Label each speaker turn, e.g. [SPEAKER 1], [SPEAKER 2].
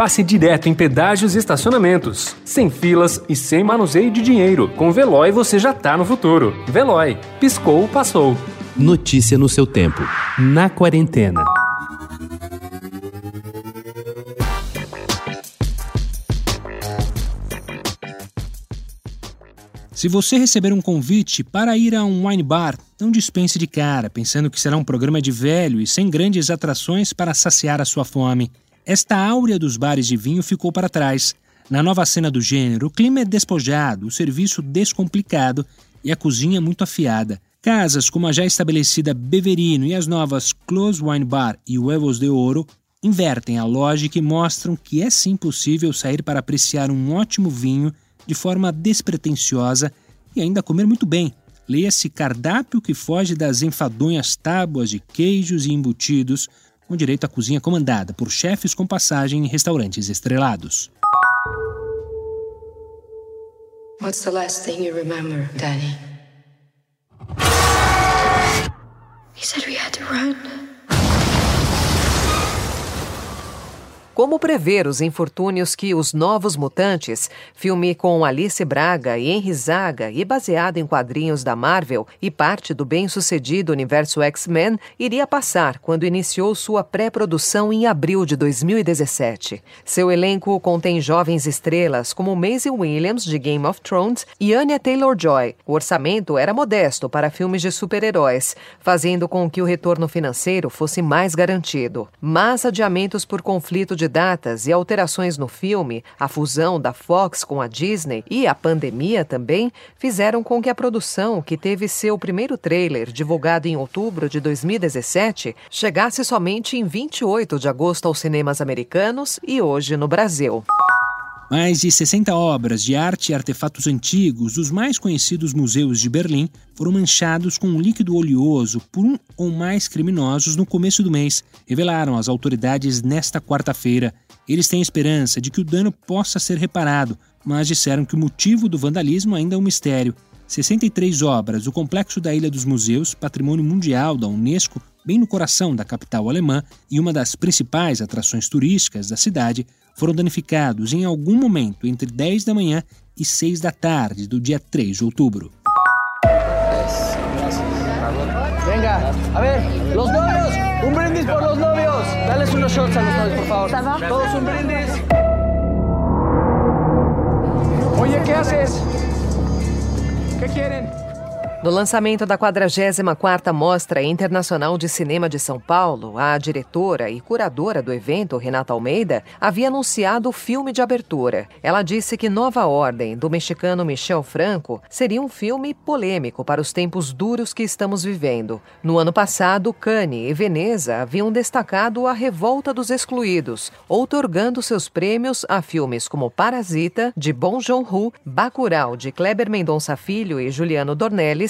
[SPEAKER 1] passe direto em pedágios e estacionamentos. Sem filas e sem manuseio de dinheiro. Com Veloy você já tá no futuro. Veloy. Piscou, passou.
[SPEAKER 2] Notícia no seu tempo. Na quarentena.
[SPEAKER 3] Se você receber um convite para ir a um wine bar, não dispense de cara, pensando que será um programa de velho e sem grandes atrações para saciar a sua fome. Esta áurea dos bares de vinho ficou para trás. Na nova cena do gênero, o clima é despojado, o serviço descomplicado e a cozinha muito afiada. Casas como a já estabelecida Beverino e as novas Close Wine Bar e Huevos de Ouro invertem a lógica e mostram que é sim possível sair para apreciar um ótimo vinho de forma despretensiosa e ainda comer muito bem. Leia-se cardápio que foge das enfadonhas tábuas de queijos e embutidos, com direito à cozinha comandada por chefes com passagem em restaurantes estrelados. What's the last thing you remember, Danny? He said we had to run.
[SPEAKER 4] Como prever os infortúnios que Os Novos Mutantes, filme com Alice Braga e Henry Zaga e baseado em quadrinhos da Marvel e parte do bem-sucedido universo X-Men, iria passar quando iniciou sua pré-produção em abril de 2017. Seu elenco contém jovens estrelas como Maisie Williams, de Game of Thrones, e Anya Taylor-Joy. O orçamento era modesto para filmes de super-heróis, fazendo com que o retorno financeiro fosse mais garantido. Mas adiamentos por conflito de datas e alterações no filme, a fusão da Fox com a Disney e a pandemia também fizeram com que a produção, que teve seu primeiro trailer divulgado em outubro de 2017, chegasse somente em 28 de agosto aos cinemas americanos e hoje no Brasil.
[SPEAKER 3] Mais de 60 obras de arte e artefatos antigos dos mais conhecidos museus de Berlim foram manchados com um líquido oleoso por um ou mais criminosos no começo do mês, revelaram as autoridades nesta quarta-feira. Eles têm esperança de que o dano possa ser reparado, mas disseram que o motivo do vandalismo ainda é um mistério. 63 obras do Complexo da Ilha dos Museus, patrimônio mundial da Unesco, bem no coração da capital alemã e uma das principais atrações turísticas da cidade, foram danificados em algum momento entre 10 da manhã e 6 da tarde do dia 3 de outubro.
[SPEAKER 5] Venga, a ver, los novios, un brindis por los novios. Dales unos shots a los novios, por favor. Todos un brindis. Oye, ¿qué haces? ¿Qué quieren?
[SPEAKER 4] No lançamento da 44ª Mostra Internacional de Cinema de São Paulo, a diretora e curadora do evento, Renata Almeida, havia anunciado o filme de abertura. Ela disse que Nova Ordem, do mexicano Michel Franco, seria um filme polêmico para os tempos duros que estamos vivendo. No ano passado, Cannes e Veneza haviam destacado a revolta dos excluídos, outorgando seus prêmios a filmes como Parasita, de Bong Joon-ho, Bacurau, de Kleber Mendonça Filho e Juliano Dornelles,